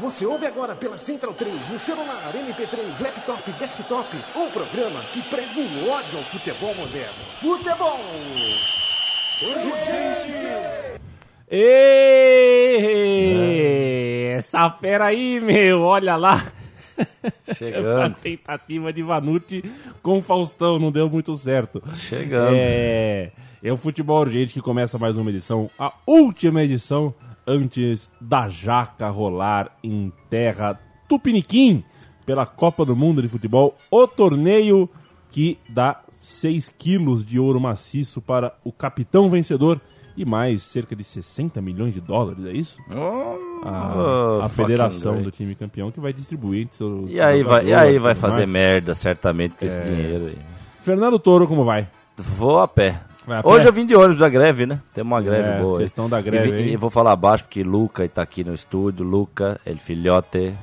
Você ouve agora pela Central 3, no celular, MP3, laptop, desktop, um programa que prega o ódio ao futebol moderno. Futebol! Urgente! Ê, Essa fera aí, meu, olha lá. Chegando. A tentativa de Vanucci com Faustão não deu muito certo. Chegando. É, é o Futebol Urgente que começa mais uma edição, a última edição antes da jaca rolar em terra Tupiniquim pela Copa do Mundo de Futebol, o torneio que dá 6 quilos de ouro maciço para o capitão vencedor e mais cerca de 60 milhões de dólares, é isso? a, Oh, a fucking federação great. do time campeão que vai distribuir seus E aí vai, e aí vai fazer merda, certamente, com esse É. dinheiro aí. Fernando Toro, como vai? Vou a pé. Vai a pé? Hoje eu vim de ônibus da greve, né? Tem uma greve É, boa. aí. questão da greve E, e vou falar baixo porque Luca está aqui no estúdio. Luca, el filhote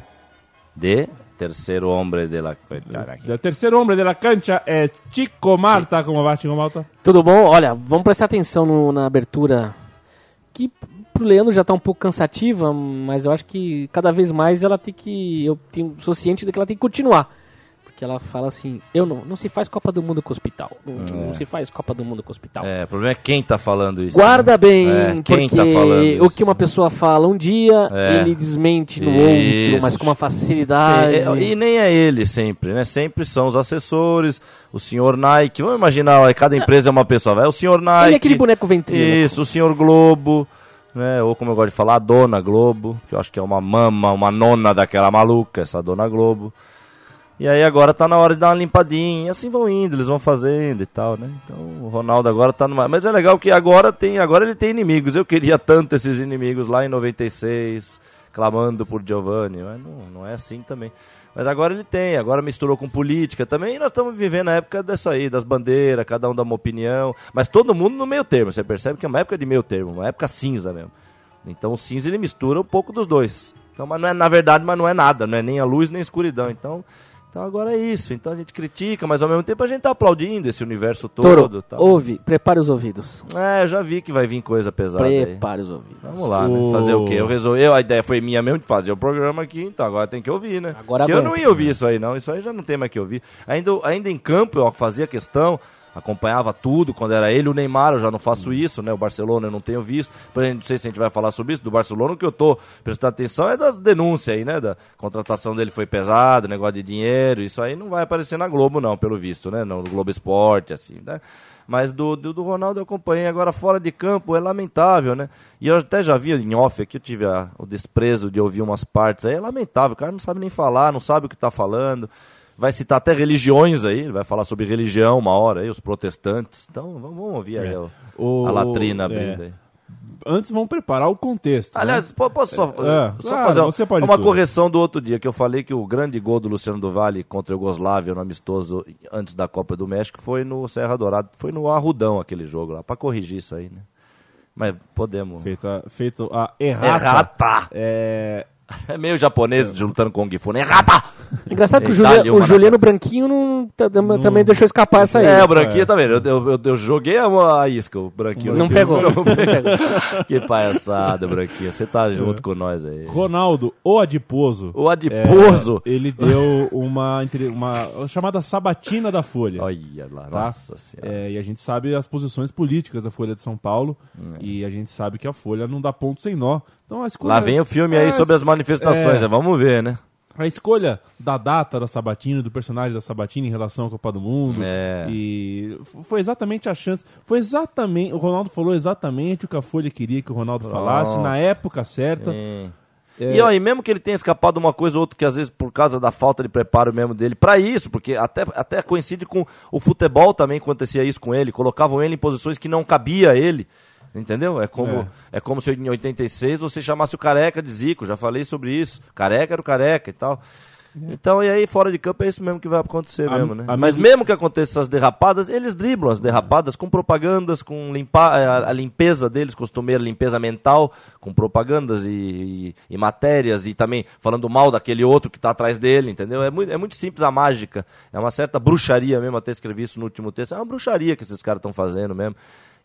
de terceiro hombre de la... Caraca. O terceiro homem da cancha é Chico Marta, como vai, Chico Marta? Tudo bom? Olha, vamos prestar atenção no- na abertura, que pro Leandro já tá um pouco cansativa, mas eu acho que cada vez mais ela tem que. Eu tenho, sou ciente de que ela tem que continuar. Porque ela fala assim, eu não, não se faz Copa do Mundo com hospital. Não, não se faz Copa do Mundo com hospital. É, o problema é quem tá falando isso. Guarda né? bem, É, quem tá falando o que uma pessoa fala um dia, É. ele desmente no Isso. outro, mas com uma facilidade. Sim, é, e nem é ele sempre, né? Sempre são os assessores, o senhor Nike. Vamos imaginar, ó, cada empresa é uma pessoa. Vai o senhor Nike. Ele é aquele boneco ventríloco. Isso, o senhor Globo, né? Ou como eu gosto de falar, a dona Globo, que eu acho que é uma mama, uma nona daquela maluca, essa dona Globo. E aí agora tá na hora de dar uma limpadinha, e assim vão indo, eles vão fazendo e tal, né? Então o Ronaldo agora tá numa... Mas é legal que agora tem, agora ele tem inimigos. Eu queria tanto esses inimigos lá em 96, clamando por Giovanni, mas não, não é assim também. Mas agora ele tem, agora misturou com política também, e nós estamos vivendo a época dessa aí, das bandeiras, cada um dá uma opinião, mas todo mundo no meio termo, você percebe que é uma época de meio termo, uma época cinza mesmo. Então o cinza ele mistura um pouco dos dois. Então, mas não é, na verdade, mas não é nada, não é nem a luz nem a escuridão. Então, então agora é isso. Então a gente critica, mas ao mesmo tempo a gente tá aplaudindo esse universo todo. Toro, tal. ouve, prepare os ouvidos. É, eu já vi que vai vir coisa pesada aí. Prepare os ouvidos. Vamos lá, né? Fazer o quê? Eu resolvi, eu, a ideia foi minha mesmo de fazer o programa aqui, então agora tem que ouvir, né? Agora Porque eu não ia ouvir isso aí, não. Isso aí já não tem mais que ouvir. Ainda, ainda em campo eu fazia questão, acompanhava tudo quando era ele. O Neymar eu já não faço isso, né? O Barcelona eu não tenho visto. Não sei se a gente vai falar sobre isso. Do Barcelona, o que eu tô prestando atenção é das denúncias aí, né? Da contratação dele foi pesada, negócio de dinheiro. Isso aí não vai aparecer na Globo, não, pelo visto, né? No Globo Esporte, assim, né? Mas do, do, do Ronaldo eu acompanhei. Agora, fora de campo, é lamentável, né? E eu até já vi em off aqui, eu tive a- o desprezo de ouvir umas partes aí. É lamentável, o cara não sabe nem falar, não sabe o que tá falando. Vai citar até religiões aí, ele vai falar sobre religião uma hora aí, os protestantes. Então, vamos, vamos ouvir aí É. o- O- a latrina é. abrindo aí. Antes vamos preparar o contexto. né? Aliás, po- posso só, É, só claro, fazer uma- uma correção do outro dia, que eu falei que o grande gol do Luciano do Vale contra a Iugoslávia no amistoso antes da Copa do México foi no Serra Dourada, foi no Arrudão aquele jogo lá, pra corrigir isso aí, né? Mas podemos... Feito a, feito a errata. Errata! É, É meio japonês de lutando com o Gifu, né? Errata! Engraçado que o, Itália, Juliano, o Juliano Branquinho não, tá- também deixou escapar essa aí. É, o Branquinho tá vendo? Eu, eu, eu- eu joguei a, a isca, o Branquinho. Não pegou. Não pegou. que palhaçada, Branquinho. Você tá junto com nós aí. Ronaldo, o adiposo. O adiposo. é, ele deu uma, uma chamada sabatina da Folha. Olha lá, tá? nossa senhora. É, e a gente sabe as posições políticas da Folha de São Paulo. E a gente sabe que a Folha não dá ponto sem nó. Então a escolha, Lá vem o filme aí É, sobre as manifestações, é. né? vamos ver, né? A escolha da data da Sabatina, do personagem da Sabatina em relação à Copa do Mundo. É. E foi exatamente a chance. Foi exatamente. O Ronaldo falou exatamente o que a Folha queria que o Ronaldo falasse, na época certa. Sim. É. E, e mesmo que ele tenha escapado uma coisa ou outra, que às vezes por causa da falta de preparo mesmo dele, pra isso, porque até, até coincide com o futebol também acontecia isso com ele, colocavam ele em posições que não cabia a ele. Entendeu? É como, é. como se em 86 você chamasse o Careca de Zico, já falei sobre isso. Careca era o Careca e tal. Então, e aí, fora de campo, é isso mesmo que vai acontecer A- mesmo, né? Mas mesmo que aconteça essas derrapadas, eles driblam as derrapadas com propagandas, com limpar a, a limpeza deles, costumeira limpeza mental, com propagandas e, e- e matérias, e também falando mal daquele outro que está atrás dele, entendeu? É muito, é muito simples a mágica. É uma certa bruxaria mesmo, até escrevi isso no último texto. É uma bruxaria que esses caras estão fazendo mesmo.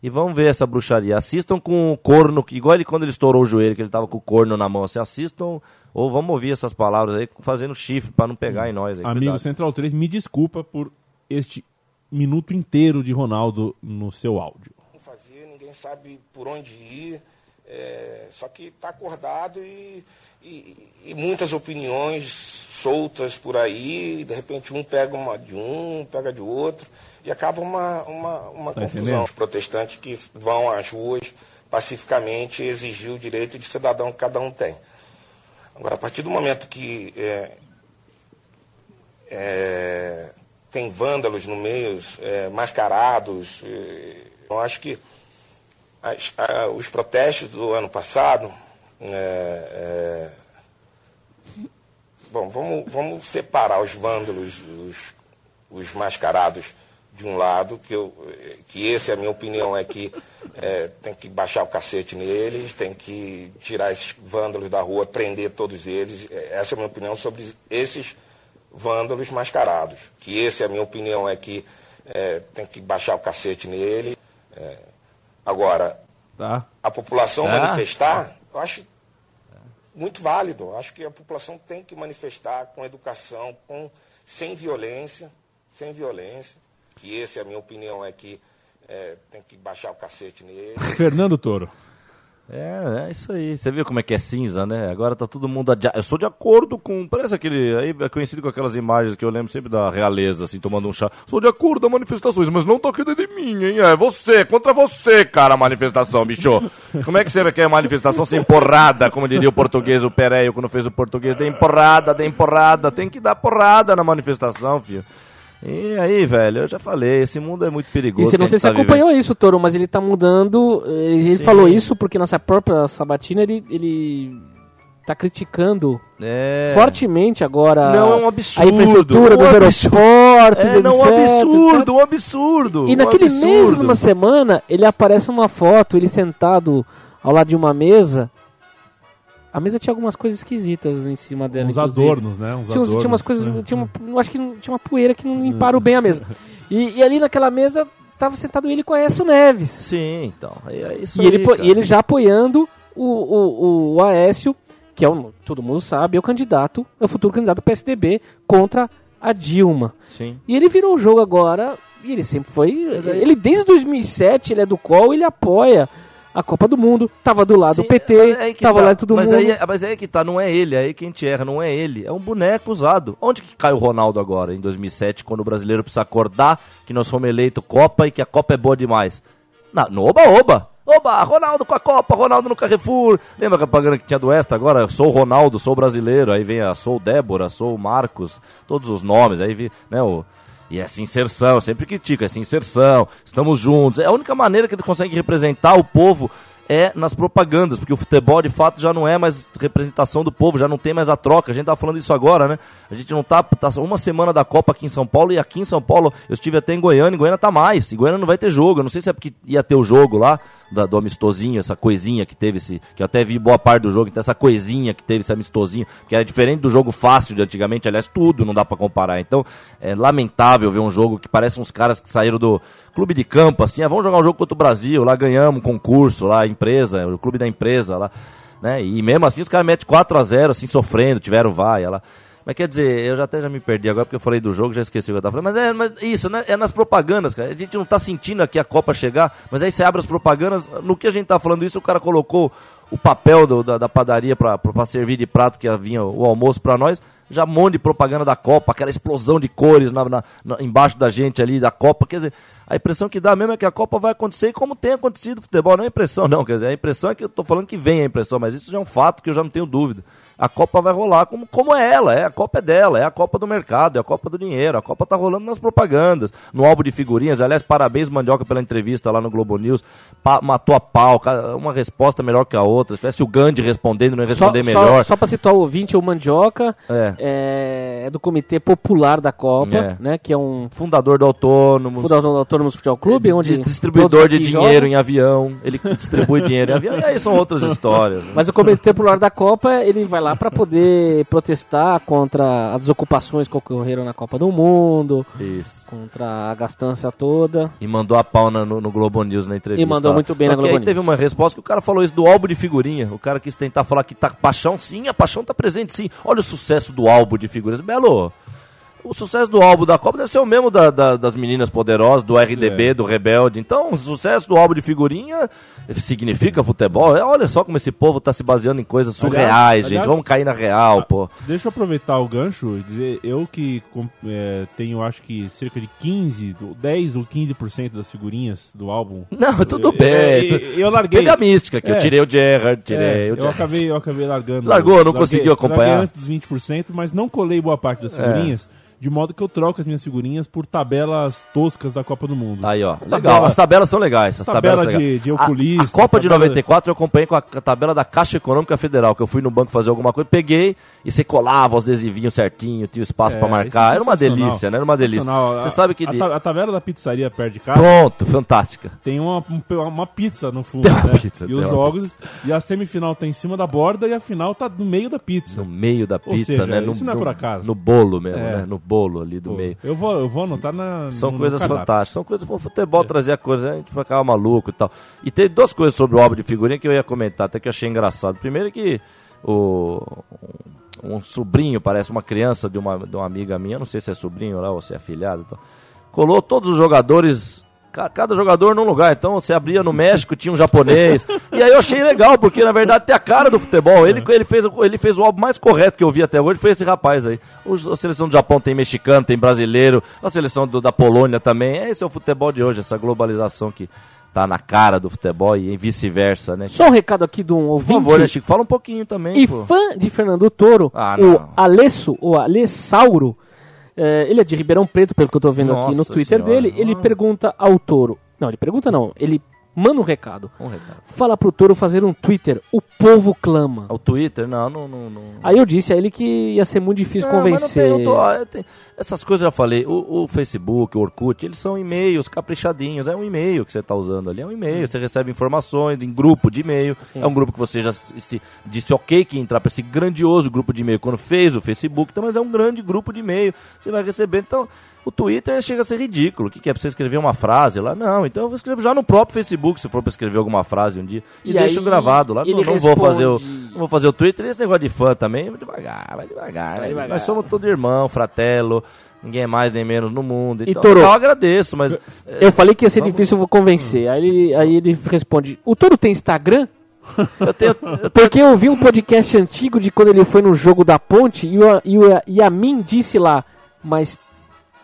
E vamos ver essa bruxaria. Assistam com o corno, que- igual ele quando ele estourou o joelho, que ele tava com o corno na mão. Assim, assistam, ou vamos ouvir essas palavras aí, fazendo chifre para não pegar em nós. Aí, Amigo cuidado. Central 3, me desculpa por este minuto inteiro de Ronaldo no seu áudio. Não fazer, ninguém sabe por onde ir. É, só que está acordado e, e- e muitas opiniões soltas por aí. De repente um pega uma de um, pega de outro e acaba uma, uma, uma Tá confusão. entendendo? Os protestantes que vão às ruas pacificamente exigir o direito de cidadão que cada um tem. Agora, a partir do momento que é, é, tem vândalos no meio, é, mascarados, é, eu acho que as- a- os protestos do ano passado. é, é, bom, vamos, vamos separar os vândalos, os, os mascarados de um lado, que, eu, que esse, a minha opinião, é que é, tem que baixar o cacete neles, tem que tirar esses vândalos da rua, prender todos eles. Eh, Essa é a minha opinião sobre esses vândalos mascarados. Que esse, a minha opinião, é que é, tem que baixar o cacete nele. É, agora, Tá? a população Tá. manifestar, eu acho muito válido. Eu acho que a população tem que manifestar com educação, com, sem violência, sem violência. Que esse, a minha opinião, é que é, tem que baixar o cacete nele. Fernando Toro. É, é isso aí. Você viu como é que é cinza, né? Agora tá todo mundo. adi- Eu sou de acordo com. Parece aquele. Aí é conhecido com aquelas imagens que eu lembro sempre da realeza, assim, tomando um chá. Sou de acordo com manifestações, mas não dentro de mim, hein? É você, contra você, cara, a manifestação, bicho. Como é que você quer manifestação sem porrada, como diria o português, o Pereio, quando fez o português? Dê porrada, dê porrada. Tem que dar porrada na manifestação, filho. E aí, velho, eu já falei, esse mundo é muito E perigoso. você não a sei se tá acompanhou isso, Toro, mas ele tá mudando. Ele, ele Sim. falou isso porque nessa própria sabatina ele, ele tá criticando vivendo. É. fortemente agora Não, é um a absurdo, infraestrutura um dos absurdo. aeroportos. É, não, um etc, absurdo, etc. um absurdo. E um naquele absurdo. mesma semana, ele aparece uma foto, ele sentado ao lado de uma mesa. A mesa tinha algumas coisas esquisitas em cima dela. Uns inclusive. adornos, né? Uns Tinha, adornos. tinha umas coisas. É. Tinha uma, acho que não- tinha uma poeira que não limparam bem a mesa. E, e ali naquela mesa tava sentado ele com a Aécio Neves. Sim, então. É é isso E ele, aí, cara. e ele já apoiando o, o, o Aécio, que é o, todo mundo sabe, é o candidato, é o futuro candidato do PSDB contra a Dilma. Sim. E ele virou o jogo agora, e ele sempre foi. Ele desde 2007, ele é do qual ele apoia a Copa do Mundo, tava do lado Sim, do PT, é aí tava tá. lá de todo mas mundo. Aí, é- mas aí que tá, não é ele, é aí que a gente erra, não é ele. É um boneco usado. Onde que cai o Ronaldo agora, em 2007, quando o brasileiro precisa acordar que nós fomos eleito Copa e que a Copa é boa demais? Na, no Oba-Oba. Oba, Ronaldo com a Copa, Ronaldo no Carrefour. Lembra a propaganda que tinha do Esta agora? Sou o Ronaldo, sou o brasileiro. Aí vem a sou Débora, sou o Marcos, todos os nomes. Aí vi, né, o... E essa inserção, sempre critico essa inserção, estamos juntos. É a única maneira que ele consegue representar o povo é nas propagandas, porque o futebol de fato já não é mais representação do povo, já não tem mais a troca. A gente tá falando isso agora, né? A gente não tá, tá uma semana da Copa aqui em São Paulo e aqui em São Paulo eu estive até em Goiânia, em Goiânia tá mais. Em Goiânia não vai ter jogo. Eu não sei se é porque ia ter o jogo lá da- do amistosinho, essa coisinha que teve esse, que eu até vi boa parte do jogo, então essa coisinha que teve esse amistosinho, que era diferente do jogo fácil de antigamente, aliás, tudo não dá pra comparar. Então, é lamentável ver um jogo que parece uns caras que saíram do clube de campo, assim, ah, vamos jogar um jogo contra o Brasil, lá ganhamos um concurso, lá, empresa, o clube da empresa, lá, né? E mesmo assim os caras metem 4 a 0 assim, sofrendo, tiveram vai, lá. Mas quer dizer, eu já até já me perdi agora porque eu falei do jogo, já esqueci o que eu tava falando. Mas é mas isso, né? É nas propagandas, cara. A gente não tá sentindo aqui a Copa chegar, mas aí você abre as propagandas. No que a gente tá falando isso, o cara colocou o papel do- da, da padaria pra servir de prato que vinha o almoço pra nós. Já um monte de propaganda da Copa, aquela explosão de cores na, na- na- embaixo da gente ali, da Copa. Quer dizer, A impressão que dá mesmo é que a Copa vai acontecer como tem acontecido no futebol. Não é impressão, não. Quer dizer, a impressão é que eu tô falando que vem a impressão, mas isso já é um fato que eu já não tenho dúvida. A Copa vai rolar como, como é ela, é a Copa é dela, é a Copa do mercado, é a Copa do dinheiro, a Copa tá rolando nas propagandas, no álbum de figurinhas. Aliás, parabéns, Mandioca, pela entrevista lá no Globo News. Pa- matou a pau, uma resposta melhor que a outra. Se tivesse o Gandhi respondendo, não ia Só, responder só, melhor. só pra citar o ouvinte, o Mandioca É. é, é do Comitê Popular da Copa, É. né? Que é um Fundador do Autônomos. fundação do Autônomos Futebol Clube, Dis- onde distribuidor de dinheiro jogam. em avião. Ele distribui dinheiro em avião. E aí são outras histórias. né? Mas o Comitê Popular da Copa, ele vai lá para poder protestar contra as desocupações que ocorreram na Copa do Mundo, Isso. contra a gastança toda. E mandou a pau na- no, no Globo News na entrevista. E mandou lá. muito bem Só na Globo aí News. teve uma resposta que o cara falou isso do álbum de figurinha. O cara quis tentar falar que tá paixão, sim, a paixão tá presente, sim. Olha o sucesso do álbum de figurinhas. Belo, o sucesso do álbum da Copa deve ser o mesmo da- da- das meninas poderosas, do RDB, É. do Rebelde. Então, o sucesso do álbum de figurinha significa futebol. É, olha só como esse povo tá se baseando em coisas surreais, Aliás- gente. aliás- Vamos cair na real, pô. Deixa eu aproveitar o gancho e dizer, eu que é, tenho acho que cerca de 15, do- 10 ou 15% das figurinhas do álbum. Não, tudo Eu- bem. Eu, eu larguei. Teve a mística, que eu É. tirei o Gerrard, tirei É, o eu, Gerrard. acabei, eu acabei largando. Largou, não larguei- conseguiu acompanhar? Larguei antes dos 20%, mas não colei boa parte das É. figurinhas. De modo que eu troco as minhas figurinhas por tabelas toscas da Copa do Mundo. Aí, ó. Tabela- Legal. As tabelas são legais. As Tabela tabelas de- legais. de A- oculista, A, Copa de tabela- 94 eu acompanhei com a, a tabela da Caixa Econômica Federal, que eu fui no banco fazer alguma coisa, peguei e você colava os adesivinhos certinho, tinha espaço É, pra isso é marcar. Era uma delícia, né? Era uma delícia. Você A- sabe que. A, de- a tabela da pizzaria perto de casa Pronto, fantástica. tem uma, um- uma pizza no fundo, né? pizza, e os jogos. E a semifinal tá em cima da borda e a final tá no meio da pizza. No meio da Ou pizza, seja, né? No, isso não é por acaso. No bolo mesmo, É. né? No bolo ali do Pô, meio. Eu vou, eu vou anotar na. São no- no coisas cardápio. fantásticas. São coisas. O futebol trazia coisas, a gente ficava maluco e tal. E teve duas coisas sobre o álbum de figurinha que eu ia comentar, até que eu achei engraçado. Primeiro que o. Um sobrinho, parece uma criança de uma, de uma amiga minha, não sei se é sobrinho lá ou se é afilhado e tal, colou todos os jogadores. Ca- Cada jogador num lugar, então você abria no México, tinha um japonês. E aí eu achei legal, porque na verdade tem a cara do futebol. Ele, ele, fez, o- ele fez o álbum mais correto que eu vi até hoje, foi esse rapaz aí. Os- a seleção do Japão tem mexicano, tem brasileiro, a seleção do- da Polônia também. Esse é o futebol de hoje, essa globalização que tá na cara do futebol e vice-versa, né? Só um recado aqui de um Por ouvinte favor, né, Chico? Fala um pouquinho também, e pô. fã de Fernando Toro, Ah, o. Alesso, o Alessauro, é, ele é de Ribeirão Preto, pelo que eu tô vendo aqui no Nossa Twitter Senhora. dele, ele pergunta ao Toro, não, ele pergunta não, ele manda um recado, Um recado. fala pro Toro fazer um Twitter, o povo clama. O Twitter? Não, não, não. não. Aí eu disse a ele que ia ser muito difícil Não, mas não convencer. tem, tô- tem- essas coisas eu já falei. O, o Facebook, o Orkut, eles são e-mails caprichadinhos. É um e-mail que você está usando ali. É um e-mail. Você recebe informações em grupo de e-mail. Sim. É um grupo que você já se- se- disse ok que ia entrar para esse grandioso grupo de e-mail quando fez o Facebook. Então, mas é um grande grupo de e-mail. Você vai receber. Então, o Twitter chega a ser ridículo. O que, que é para você escrever uma frase lá? Não. Então eu escrevo já no próprio Facebook, se for para escrever alguma frase um dia. E, E deixo aí, gravado lá. Não, não vou fazer o. Não vou fazer o Twitter. Esse negócio de fã também, vai devagar, vai devagar. né? devagar. Nós somos todo irmão, fratelo, ninguém é mais nem menos no mundo. E Então, Toro? eu agradeço, mas. Eu falei que ia ser Vamos- difícil eu vou convencer. Aí ele, aí ele responde: O Toro tem Instagram? Eu tenho. eu tenho- Porque eu vi um podcast antigo de quando ele foi no jogo da ponte e, o, e, o, e a mim disse lá, mas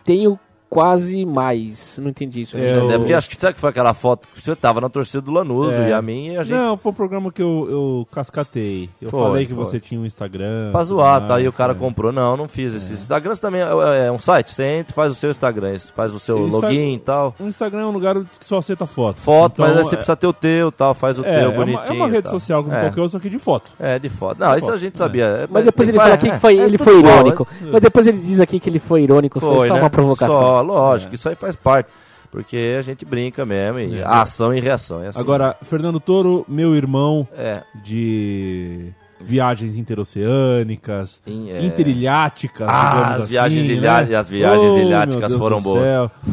tenho quase mais. Não entendi isso. É. É porque acho que sabe que foi aquela foto que você tava na torcida do Lanuso É. e a mim e a gente. Não, foi um programa que eu, eu cascatei. Eu Foi, falei que foi. você tinha um Instagram. Pra zoar, tá? mais, Aí o cara é. comprou. Não, não fiz esse. Instagram também é, é um site. Você entra e faz o seu Instagram. Faz o seu Insta- login e tal. O Instagram é um lugar que só aceita foto. Foto, Então, mas aí você é- precisa ter o teu tal. Faz o é, teu é bonitinho. uma, é uma e rede tal. social como É. qualquer outra, só que de foto. É, de foto. Não, isso a gente sabia. É, Mas depois ele fala aqui é, que foi, é ele foi irônico. Mas depois ele diz aqui que ele foi irônico. Foi, Foi, só né? uma provocação. Lógico, isso aí faz parte. Porque a gente brinca mesmo, e É. ação e reação. É assim. Agora, Fernando Toro, meu irmão É, de viagens interoceânicas, é. interilháticas, Ah, as assim, viagens né? ilha- as viagens Oh, ilháticas foram boas.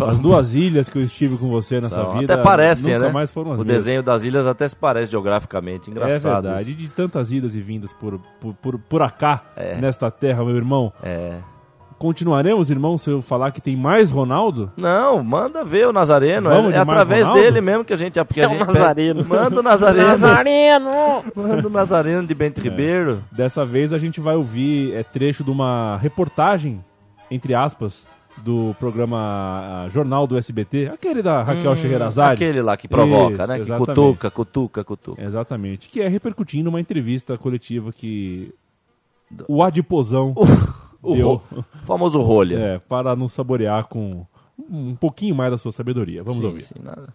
As duas ilhas que eu estive com você nessa são- vida. até parecem, nunca né? mais foram as o mesmas. desenho das ilhas até se parece geograficamente. É Engraçado. verdade. E isso. de tantas idas e vindas por, por, por, por acá, É. nesta terra, meu irmão. É. Continuaremos, irmão, se eu falar que tem mais Ronaldo? Não, manda ver o Nazareno. Vamos é é através Ronaldo? dele mesmo que a gente. Porque É a o gente Nazareno. pede- Manda o Nazareno. Nazareno! manda o Nazareno de Bento Ribeiro. Dessa vez a gente vai ouvir é, trecho de uma reportagem, entre aspas, do programa ah, Jornal do SBT, aquele da Raquel Scheherazade. Hum, Aquele lá que provoca, Isso, né? Que exatamente. cutuca, cutuca, cutuca. Exatamente. Que é repercutindo uma entrevista coletiva que o Adiposão O deu ro- o famoso rolha. é, para nos saborear com um pouquinho mais da sua sabedoria. Vamos Sim, ouvir. sim, nada.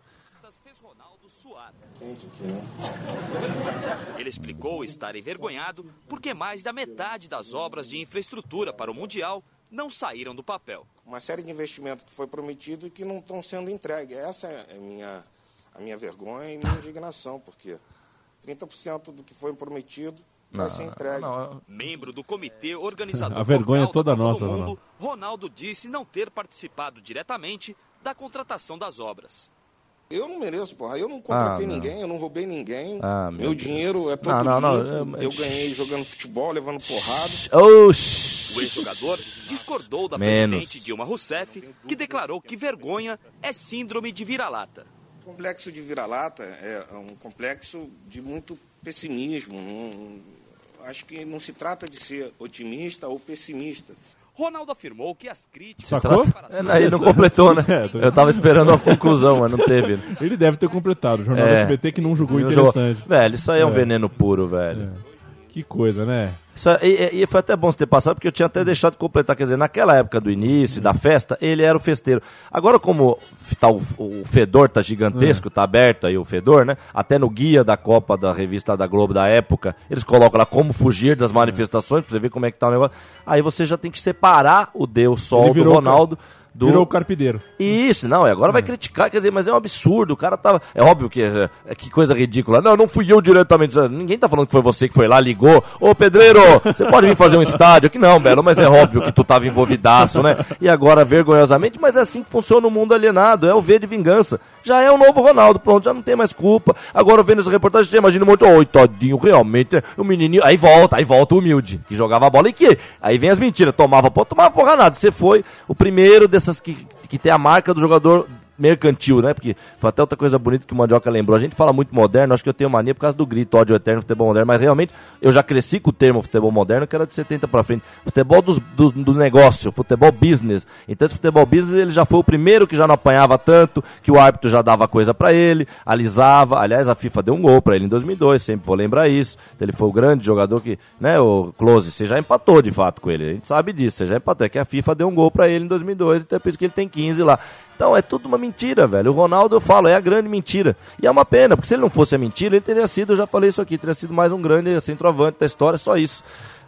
Ele explicou estar envergonhado porque mais da metade das obras de infraestrutura para o Mundial não saíram do papel. Uma série de investimentos que foi prometido e que não estão sendo entregues. Essa é a minha, a minha vergonha e minha indignação, porque 30% do que foi prometido vai ser entregue. Não, Membro do comitê organizador A vergonha local toda nossa, do Mundo, Ronaldo. Ronaldo disse não ter participado diretamente da contratação das obras. Eu não mereço, porra. Eu não contratei Ah, não. ninguém, eu não roubei ninguém. Ah, meu meu dinheiro é todo Não, não, não, eu- Eu ganhei jogando futebol, levando porrada. Oxi. O ex-jogador discordou da Menos. presidente Dilma Rousseff, que declarou que vergonha é síndrome de vira-lata. O complexo de vira-lata é um complexo de muito pessimismo. Não- acho que não se trata de ser otimista ou pessimista. Ronaldo afirmou que as críticas... Sacou? É, aí não completou, né? É, Eu tava esperando a conclusão, mas não teve. Ele deve ter completado. O Jornal do É. SBT que não julgou Não jogou. interessante. Velho, isso aí é um É. veneno puro, velho. Que coisa, né? Isso aí- e, e foi até bom você ter passado, porque eu tinha até deixado de completar. Quer dizer, naquela época do início, da festa, ele era o festeiro. Agora, como tá o, o fedor tá gigantesco, tá aberto aí o fedor, né? Até no guia da Copa da revista da Globo da época, eles colocam lá como fugir das manifestações, pra você ver como é que tá o negócio. Aí você já tem que separar o Deus Sol do Ronaldo. Do... Virou o carpideiro. Isso, não, e agora vai criticar, quer dizer, mas é um absurdo, o cara tava. É óbvio que é, é que coisa ridícula. Não, não fui eu diretamente. Ninguém tá falando que foi você que foi lá, ligou. Ô pedreiro, você pode vir fazer um estádio aqui? Não, Belo, mas é óbvio que tu tava envolvidaço, né? E agora, vergonhosamente, mas é assim que funciona o mundo alienado, é o V de vingança. Já é o novo Ronaldo, pronto, já não tem mais culpa. Agora vendo essa reportagem, você imagina um monte, oi, todinho, realmente, o menininho. Aí volta, aí volta o humilde, que jogava a bola e que. Aí vem as mentiras, tomava pô, tomava porra nada. Você foi o primeiro dessas que, que tem a marca do jogador mercantil, né? Porque foi até outra coisa bonita que o Mandioca lembrou. A gente fala muito moderno, acho que eu tenho mania por causa do grito, ódio eterno, futebol moderno, mas realmente eu já cresci com o termo futebol moderno, que era de 70 pra frente. Futebol dos, do, do negócio, futebol business. Então esse futebol business ele já foi o primeiro que já não apanhava tanto, que o árbitro já dava coisa pra ele, alisava. Aliás, a FIFA deu um gol pra ele em 2002, sempre vou lembrar isso. Então, ele foi o grande jogador que, né, o Close, você já empatou de fato com ele. A gente sabe disso, você já empatou. É que a FIFA deu um gol pra ele em 2002, então é por isso que ele tem 15 lá. Então é tudo uma mentira, velho. O Ronaldo, eu falo, é a grande mentira. E é uma pena, porque se ele não fosse a mentira, ele teria sido, eu já falei isso aqui, teria sido mais um grande centroavante da história, só isso.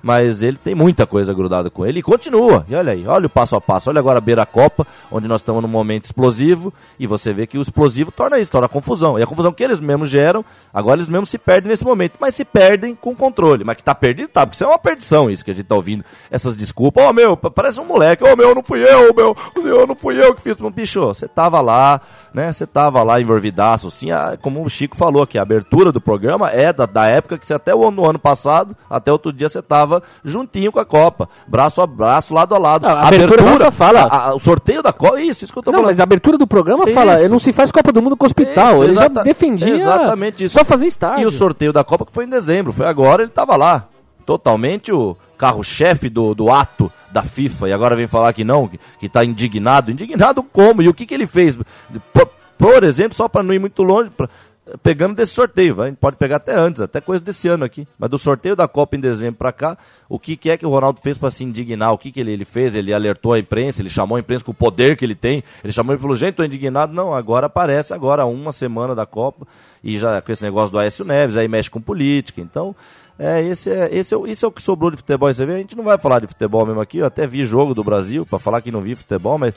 Mas ele tem muita coisa grudada com ele e continua. E olha aí, olha o passo a passo. Olha agora a beira Copa, onde nós estamos num momento explosivo. E você vê que o explosivo torna isso, torna confusão. E a confusão que eles mesmos geram, agora eles mesmos se perdem nesse momento. Mas se perdem com controle. Mas que tá perdido, tá. Porque isso é uma perdição, isso que a gente tá ouvindo. Essas desculpas. Ô meu, pa- parece um moleque. Ô meu, não fui eu, meu. Eu não fui eu que fiz. Bicho, você tava lá, né? Você tava lá envolvidaço, sim. Como o Chico falou aqui, a abertura do programa é da, da época que você até o ano, no ano passado, até outro dia você tava juntinho com a Copa. Braço a braço, lado a lado. Não, a abertura nossa fala. a- a- o sorteio da Copa. Isso, isso que eu tô Não, falando. mas a abertura do programa fala, Isso. não se faz Copa do Mundo com o hospital. Isso, ele já defendia exatamente isso. só fazer estádio. E o sorteio da Copa que foi em dezembro, foi agora, ele tava lá. Totalmente o carro-chefe do, do ato da FIFA. E agora vem falar que não, que, que tá indignado. Indignado como? E o que, que ele fez? Por, por exemplo, só para não ir muito longe, pra- pegando desse sorteio, vai, pode pegar até antes, até coisa desse ano aqui. Mas do sorteio da Copa em dezembro para cá, o que, que é que o Ronaldo fez para se indignar? O que, que ele, ele fez? Ele alertou a imprensa, ele chamou a imprensa com o poder que ele tem. Ele chamou e falou: gente, tô indignado. Não, agora aparece, agora uma semana da Copa, e já com esse negócio do Aécio Neves, aí mexe com política. Então, é, esse é, esse é, isso é o que sobrou de futebol. Você vê, a gente não vai falar de futebol mesmo aqui. Eu até vi jogo do Brasil para falar que não vi futebol, mas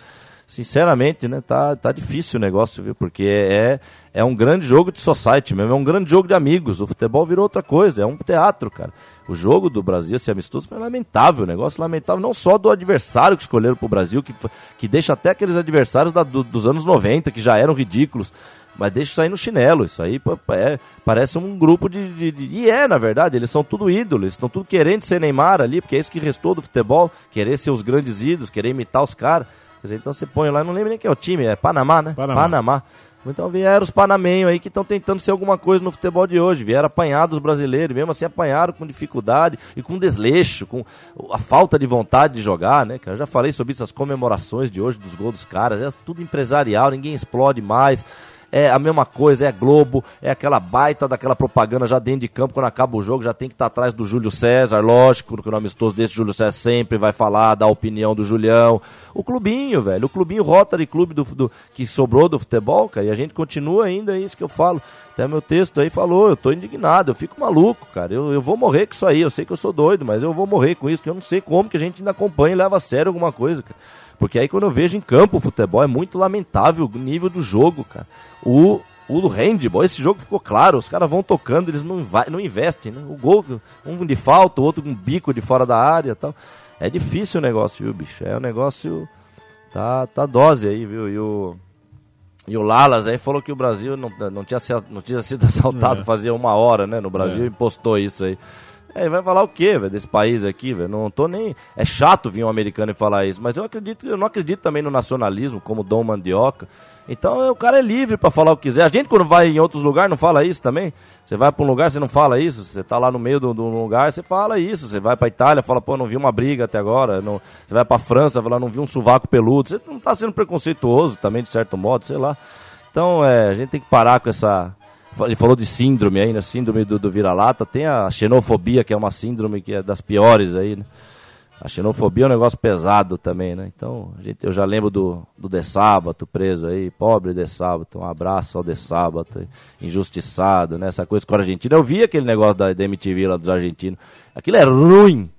sinceramente, né, tá, tá difícil o negócio, viu? Porque é, é um grande jogo de society mesmo, é um grande jogo de amigos. O futebol virou outra coisa, é um teatro, cara. O jogo do Brasil, esse amistoso, foi lamentável, o negócio lamentável, não só do adversário que escolheram pro Brasil, que, que deixa até aqueles adversários da- do- dos anos 90, que já eram ridículos. Mas deixa isso aí no chinelo. Isso aí é, parece um grupo de, de- de- E é, na verdade, eles são tudo ídolos. Estão tudo querendo ser Neymar ali, porque é isso que restou do futebol. Querer ser os grandes ídolos, querer imitar os caras. Dizer, então você põe lá, não lembro nem quem é o time, é Panamá, né? Panamá. Então vieram os panamenhos aí que estão tentando ser alguma coisa no futebol de hoje. Vieram apanhar dos brasileiros, mesmo assim apanharam com dificuldade e com desleixo, com a falta de vontade de jogar, né? Eu já falei sobre essas comemorações de hoje, dos gols dos caras. É tudo empresarial, ninguém explode mais é a mesma coisa, é Globo, é aquela baita daquela propaganda já dentro de campo, quando acaba o jogo, já tem que estar tá atrás do Júlio César, lógico, que o amistoso desse Júlio César sempre vai falar da opinião do Julião. O clubinho, velho, o clubinho Rotary Clube do, do, que sobrou do futebol, cara, e a gente continua ainda, é isso que eu falo. Até meu texto aí falou, eu tô indignado, eu fico maluco, cara. Eu, eu vou morrer com isso aí, eu sei que eu sou doido, mas eu vou morrer com isso, que eu não sei como que a gente ainda acompanha e leva a sério alguma coisa, cara. Porque aí quando eu vejo em campo o futebol é muito lamentável o nível do jogo, cara. O, o handball, esse jogo ficou claro, os caras vão tocando, eles não, não investem, né? O gol, um de falta, o outro com um bico de fora da área tal. É difícil o negócio, viu, bicho? É um negócio. Tá, tá dose aí, viu? E o, e o Lalas aí falou que o Brasil não, não, tinha, não tinha sido assaltado é. fazia uma hora, né? No Brasil é. e postou isso aí. É, vai falar o quê, velho, desse país aqui, velho? Não tô nem. É chato vir um americano e falar isso, mas eu acredito, eu não acredito também no nacionalismo, como Dom Mandioca. Então o cara é livre para falar o que quiser. A gente quando vai em outros lugares não fala isso também. Você vai para um lugar, você não fala isso. Você tá lá no meio do, do lugar, você fala isso. Você vai para Itália, fala, pô, não vi uma briga até agora. Não... Você vai para França, fala, não vi um sovaco peludo. Você não tá sendo preconceituoso também de certo modo, sei lá. Então é, a gente tem que parar com essa ele falou de síndrome aí, né? Síndrome do, do vira-lata. Tem a xenofobia, que é uma síndrome que é das piores aí, né? A xenofobia é um negócio pesado também, né? Então, gente, eu já lembro do, do De Sábato preso aí, pobre De Sábato, um abraço ao De Sábato, injustiçado, né? Essa coisa com o argentino. Eu vi aquele negócio da, da MTV lá dos argentinos. Aquilo é ruim.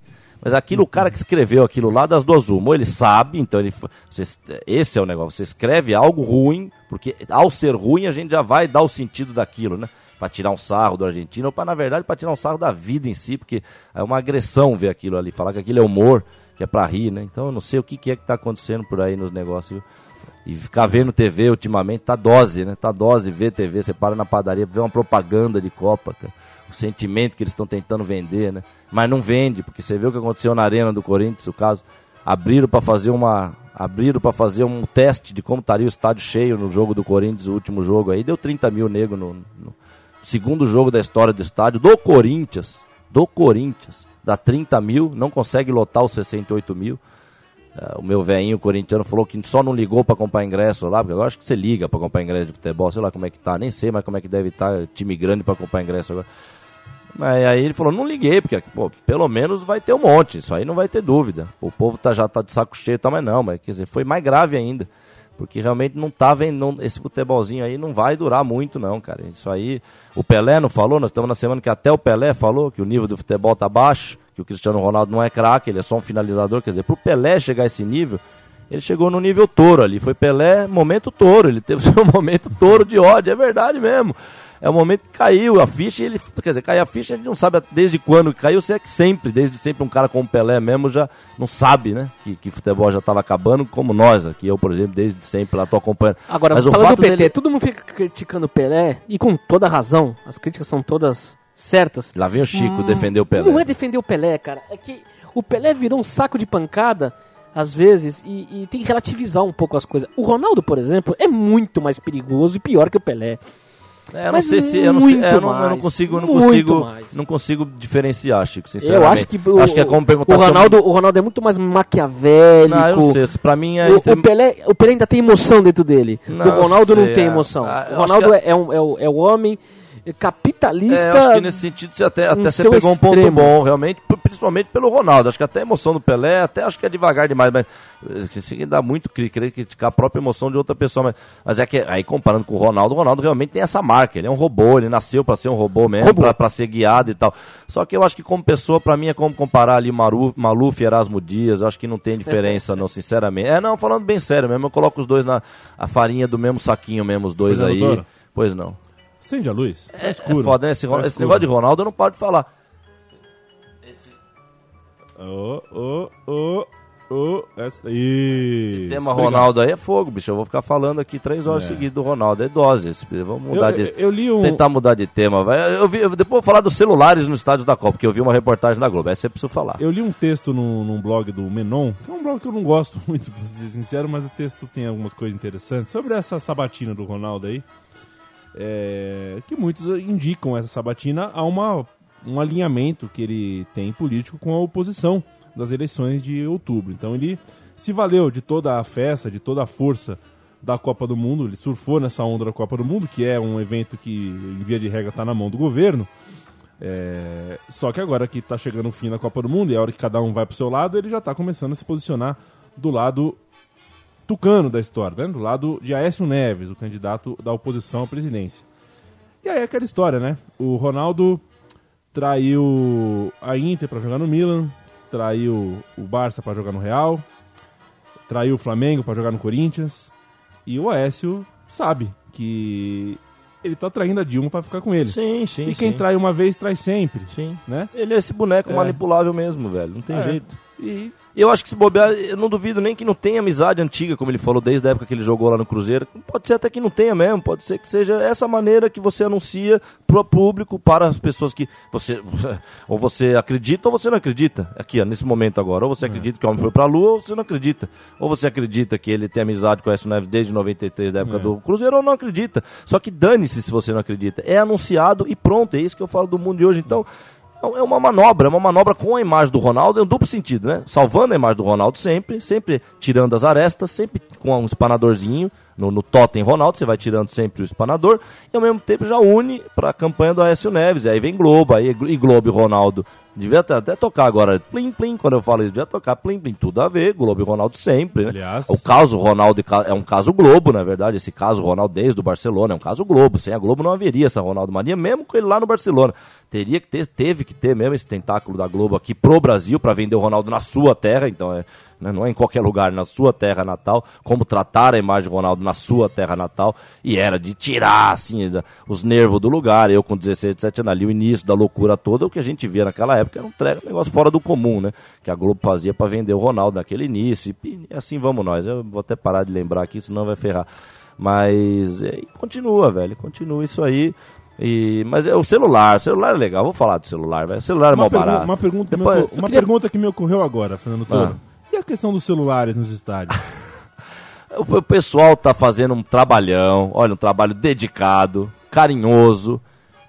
Mas aquilo, o cara que escreveu aquilo lá, das duas uma, ou ele sabe, então ele. Você, esse é o negócio. Você escreve algo ruim, porque ao ser ruim a gente já vai dar o sentido daquilo, né? Para tirar um sarro do argentino, ou para, na verdade, para tirar um sarro da vida em si, porque é uma agressão ver aquilo ali, falar que aquilo é humor, que é para rir, né? Então eu não sei o que, que é que tá acontecendo por aí nos negócios? E ficar vendo TV ultimamente tá dose, né? Tá dose ver TV, você para na padaria, vê uma propaganda de Copa, cara o sentimento que eles estão tentando vender, né? Mas não vende, porque você viu o que aconteceu na arena do Corinthians, o caso abriram para fazer uma abriram para fazer um teste de como estaria o estádio cheio no jogo do Corinthians, o último jogo aí deu 30 mil nego no, no segundo jogo da história do estádio do Corinthians, do Corinthians, dá 30 mil, não consegue lotar os 68 mil. Uh, o meu velhinho corintiano falou que só não ligou para comprar ingresso lá, porque eu acho que você liga para comprar ingresso de futebol, sei lá como é que tá, nem sei mais como é que deve estar tá, time grande para comprar ingresso agora. Mas aí ele falou, não liguei, porque pô, pelo menos vai ter um monte, isso aí não vai ter dúvida. O povo tá, já tá de saco cheio, tá, mas não, mas quer dizer, foi mais grave ainda. Porque realmente não tá vendo, esse futebolzinho aí não vai durar muito não, cara. Isso aí, o Pelé não falou, nós estamos na semana que até o Pelé falou que o nível do futebol tá baixo, que o Cristiano Ronaldo não é craque, ele é só um finalizador, quer dizer, pro Pelé chegar a esse nível, ele chegou no nível touro ali, foi Pelé, momento touro, ele teve seu momento touro de ódio, é verdade mesmo é o momento que caiu a ficha e ele. Quer dizer, caiu a ficha, a gente não sabe desde quando caiu, se é que sempre, desde sempre um cara como Pelé mesmo já não sabe, né? Que, que futebol já estava acabando, como nós aqui. Eu, por exemplo, desde sempre lá tô acompanhando. Agora, Mas falando do PT, dele... todo mundo fica criticando o Pelé, e com toda razão, as críticas são todas certas. Lá vem o Chico hum, defender o Pelé. Não é defender o Pelé, cara. É que o Pelé virou um saco de pancada às vezes, e, e, tem que relativizar um pouco as coisas. O Ronaldo, por exemplo, é muito mais perigoso e pior que o Pelé. É, eu não sei se eu não, sei, é, eu, não, eu não consigo, eu não consigo, não consigo diferenciar, Chico, sinceramente. Eu acho que o, acho que é como perguntar o Ronaldo, sobre... o Ronaldo é muito mais maquiavélico. Não, eu não sei, para mim é o, entre... o, Pelé, o Pelé ainda tem emoção dentro dele. Não, o Ronaldo sei, não tem é. emoção. Ah, o Ronaldo é, é, um, é, o, é o homem capitalista. É, acho que nesse sentido você até, até você pegou extremo. um ponto bom, realmente, principalmente pelo Ronaldo. Acho que até a emoção do Pelé, até acho que é devagar demais, mas assim, dá muito querer criticar a própria emoção de outra pessoa. Mas, mas é que aí comparando com o Ronaldo, o Ronaldo realmente tem essa marca. Ele é um robô, ele nasceu para ser um robô mesmo, para ser guiado e tal. Só que eu acho que como pessoa, para mim, é como comparar ali Maru, Maluf e Erasmo Dias. Eu acho que não tem diferença, não, sinceramente. É, não, falando bem sério mesmo, eu coloco os dois na a farinha do mesmo saquinho mesmo, os dois pois aí. Não, pois não. Acende a luz. É, é escuro. É foda, né? Esse, tá esse negócio de Ronaldo não pode falar. Ô, ô, ô. Ô, essa... Ih, Tema obrigado. Ronaldo aí é fogo, bicho. Eu vou ficar falando aqui três horas É. seguidas do Ronaldo. É doses. Vamos mudar Eu, de. eu li um. Tentar mudar de tema. vai. Eu vi, eu- depois eu vou falar dos celulares no estádio da Copa, porque eu vi uma reportagem da Globo. Essa eu preciso falar. Eu li um texto no, num blog do Menon, que é um blog que eu não gosto muito, pra ser sincero, mas o texto tem algumas coisas interessantes sobre essa sabatina do Ronaldo aí. É, que muitos indicam essa sabatina a uma, um alinhamento que ele tem político com a oposição das eleições de outubro. Então ele se valeu de toda a festa, de toda a força da Copa do Mundo, ele surfou nessa onda da Copa do Mundo, que é um evento que, em via de regra, está na mão do governo. É, Só que agora que tá chegando o fim da Copa do Mundo e a hora que cada um vai pro seu lado, ele já tá começando a se posicionar do lado tucano da história, né? do lado de Aécio Neves, o candidato da oposição à presidência. E aí aquela história, né? O Ronaldo traiu a Inter para jogar no Milan, traiu o Barça para jogar no Real, traiu o Flamengo para jogar no Corinthians, e o Aécio sabe que ele tá traindo a Dilma para ficar com ele. Sim, sim. E quem sim. trai uma vez, trai sempre. Sim. Né? Ele é esse boneco É. manipulável mesmo, velho. Não tem É. jeito. E Eu acho que se bobear, eu não duvido nem que não tenha amizade antiga, como ele falou desde a época que ele jogou lá no Cruzeiro. Pode ser até que não tenha mesmo, pode ser que seja essa maneira que você anuncia pro público, para as pessoas que você ou você acredita ou você não acredita. Aqui, ó, nesse momento agora, ou você acredita que o homem foi pra lua ou você não acredita. Ou você acredita que ele tem amizade com o Écio Neves desde 93, da época É. do Cruzeiro, ou não acredita. Só que dane-se se você não acredita. É anunciado e pronto, é isso que eu falo do mundo de hoje. Então, é uma manobra, é uma manobra com a imagem do Ronaldo, é um duplo sentido, né? Salvando a imagem do Ronaldo sempre, sempre tirando as arestas, sempre com um espanadorzinho. No, no totem Ronaldo, você vai tirando sempre o espanador, e ao mesmo tempo já une para a campanha do Aécio Neves. E aí vem Globo, aí, e Globo e Ronaldo. Devia até, até tocar agora, plim, plim, quando eu falo isso, devia tocar plim, plim, tudo a ver, Globo e Ronaldo sempre, né? Aliás- O caso Ronaldo é um caso Globo, na verdade. Esse caso Ronaldo desde o Barcelona é um caso Globo. Sem a Globo não haveria essa Ronaldo Mania, mesmo com ele lá no Barcelona. Teria que ter, teve que ter mesmo esse tentáculo da Globo aqui pro Brasil para vender o Ronaldo na sua terra. Então é, né, não é em qualquer lugar, na sua terra natal. Como tratar a imagem do Ronaldo na sua terra natal. E era de tirar assim os nervos do lugar. Eu com 16, 17 anos ali, o início da loucura toda, o que a gente via naquela época era um, tre- um negócio fora do comum, né? Que a Globo fazia para vender o Ronaldo naquele início. E, e assim vamos nós. Eu vou até parar de lembrar aqui, senão vai ferrar. Mas é, continua, velho. Continua isso aí. E, mas é o celular, o celular é legal, vou falar do celular, velho. O celular é uma, mal barato. uma pergunta, que me Depois- uma queria- pergunta que me ocorreu agora, Fernando Toro. Ah. E a questão dos celulares nos estádios? O, pessoal tá fazendo um trabalhão, olha, um trabalho dedicado, carinhoso,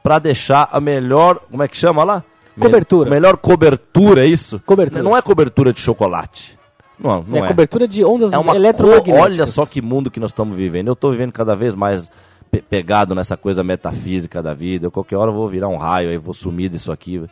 pra deixar a melhor, como é que chama lá? Me- Cobertura. melhor cobertura, é isso? Cobertura. Não é cobertura de chocolate. Não, não é, é. cobertura de ondas É uma eletromagnéticas. Olha só que mundo que nós estamos vivendo. Eu estou vivendo cada vez mais pe- pegado nessa coisa metafísica da vida. Eu, qualquer hora eu vou virar um raio aí, vou sumir disso aqui.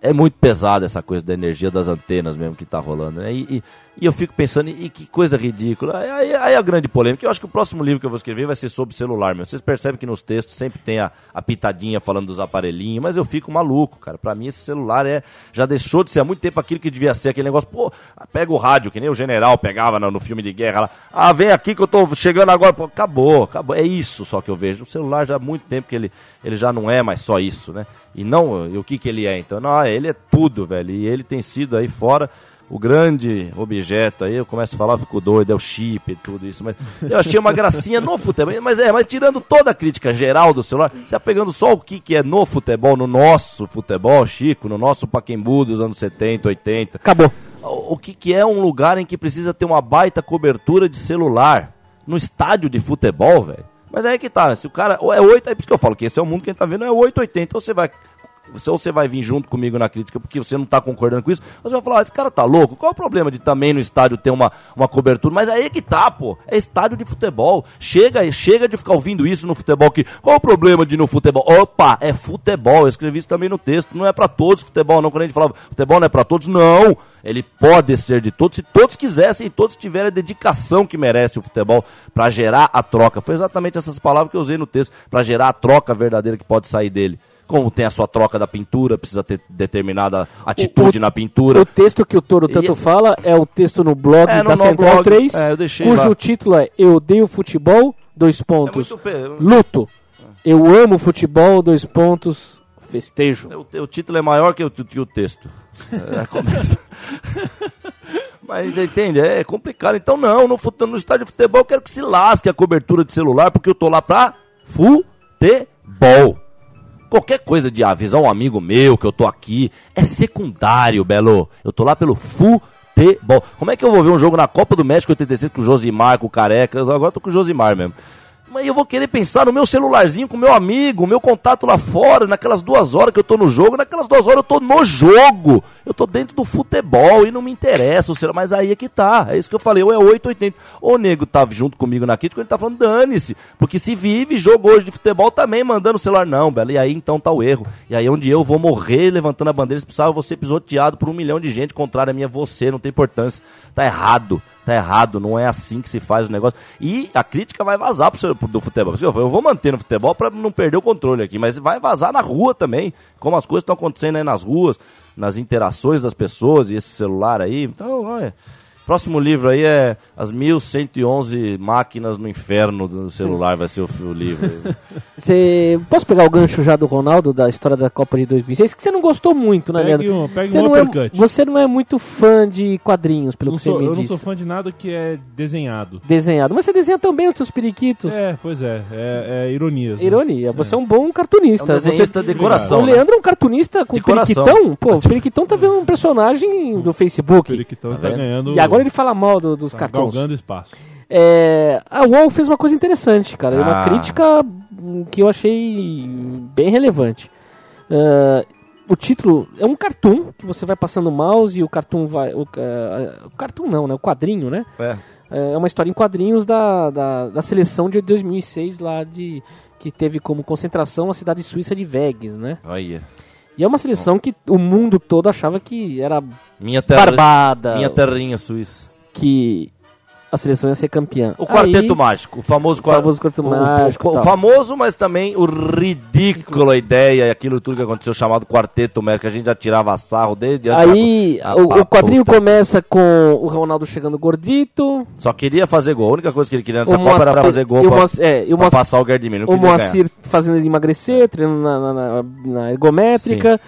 É muito pesado essa coisa da energia das antenas mesmo que tá rolando. Né? E, e- e eu fico pensando, e, que coisa ridícula. Aí, aí- a grande polêmica. Eu acho que o próximo livro que eu vou escrever vai ser sobre celular mesmo. Vocês percebem que nos textos sempre tem a, a pitadinha falando dos aparelhinhos, mas eu fico maluco, cara. Pra mim esse celular é já deixou de ser há muito tempo aquilo que devia ser, aquele negócio, pô, pega o rádio, que nem o general pegava no, no filme de guerra lá. Ah, vem aqui que eu tô chegando agora. Pô, acabou, acabou. É isso só que eu vejo. O celular já há muito tempo que ele, ele já não é mais só isso, né? E não, e o que que ele é então? Não, ele é tudo, velho. E ele tem sido aí fora o grande objeto aí, eu começo a falar, fico doido, é o chip e tudo isso, mas eu achei uma gracinha no futebol, mas é, mas tirando toda a crítica geral do celular, você apegando só o que, que é no futebol, no nosso futebol, Chico, no nosso Paquembu dos anos 70, 80, Acabou. o, o que, que é um lugar em que precisa ter uma baita cobertura de celular no estádio de futebol, velho. Mas aí que tá, se o cara. Ou é 8, é por isso que eu falo que esse é o mundo que a gente tá vendo, é 880. Ou você vai. Ou você vai vir junto comigo na crítica porque você não tá concordando com isso, você vai falar, ah, esse cara tá louco, qual é o problema de também no estádio ter uma, uma cobertura? Mas aí que tá, pô, é estádio de futebol. Chega, chega de ficar ouvindo isso no futebol que qual é o problema de ir no futebol? Opa, é futebol. Eu escrevi isso também no texto. Não é pra todos futebol, não. Quando a gente falava futebol não é pra todos, não. Ele pode ser de todos, se todos quisessem e todos tiverem a dedicação que merece o futebol pra gerar a troca. Foi exatamente essas palavras que eu usei no texto, pra gerar a troca verdadeira que pode sair dele. Como tem a sua troca da pintura, precisa ter determinada atitude o- na pintura. O texto que o Toro tanto E- fala é o texto no blog É, no- da no Central blog. 3, É, cujo lá. título é Eu odeio futebol, dois pontos, muito pe- luto. Eu amo futebol, dois pontos, festejo. O, o título é maior que o, que o texto. É, começa- Mas entende? É complicado. Então não, no, no estádio de futebol eu quero que se lasque a cobertura de celular, porque eu tô lá pra futebol. Qualquer coisa de avisar um amigo meu que eu tô aqui é secundário, Belo. Eu tô lá pelo futebol. Como é que eu vou ver um jogo na Copa do México 86 com o Josimar, com o Careca? Agora eu tô com o Josimar mesmo. Mas eu vou querer pensar no meu celularzinho com meu amigo, meu contato lá fora, naquelas duas horas que eu tô no jogo, naquelas duas horas eu tô no jogo. Eu tô dentro do futebol e não me interessa o celular, mas aí é que tá. É isso que eu falei, ou é 880. Ou o nego tava junto comigo na crítica, ele tá falando, dane-se. Porque se vive jogo hoje de futebol também mandando o celular, não, Bela. E aí então tá o erro. E aí onde eu vou morrer levantando a bandeira, se precisava ser pisoteado por um milhão de gente, contrário a minha você, não tem importância. Tá errado. Tá errado, não é assim que se faz o negócio. E a crítica vai vazar pro, seu, pro- do futebol. Eu vou manter no futebol pra não perder o controle aqui, mas vai vazar na rua também, como as coisas estão acontecendo aí nas ruas, nas interações das pessoas e esse celular aí. Então, olha. Próximo livro aí é As 1111 Máquinas no Inferno do celular, vai ser o, o livro. Você posso pegar o gancho já do Ronaldo da história da Copa de 2006 que você não gostou muito, né, Pegue Leandro? um- pegue você um não é, você não é muito fã de quadrinhos, pelo Não que você sou- me eu não disse. sou fã de nada que é desenhado. Desenhado, mas você desenha também os seus periquitos. É, pois é. É, é ironias. né? Ironia, você é. um bom cartunista. É um desenhista você... de coração, O né? Leandro é um cartunista com De coração. periquitão. Pô, o periquitão tá vendo um personagem do O Facebook. Periquitão está vendo? ganhando. E agora ele fala mal do- dos tá cartões. galgando espaço. É, a UOL fez uma coisa interessante, cara. É Uma Ah. crítica hum, que eu achei bem relevante. Ah, o título é um cartoon que você vai passando o mouse e o cartoon vai. O, ah, o cartoon não, né? O quadrinho, né? É. É uma história em quadrinhos da, da, da seleção de 2006 lá de que teve como concentração a cidade suíça de Vegas, né? Olha. E é uma seleção que o mundo todo achava que era Minha, terra, barbada, minha terrinha suíça. que a seleção ia ser campeã. O Quarteto Aí- Mágico, o famoso, O famoso Quarteto o- o- Mágico, O, tal. famoso, mas também o ridículo a ideia e aquilo tudo que aconteceu chamado Quarteto Mágico, que a gente já tirava sarro desde antes Aí o, Ah, o quadrinho puta. começa com o Ronaldo chegando gordito, Só queria fazer gol. A única coisa que ele queria nessa o Copa era Moacir- fazer gol o pra, Moacir- é, o pra Moacir- passar o Gerdimir. O queria ganhar. Moacir fazendo ele emagrecer, treinando na, na- na- na ergométrica,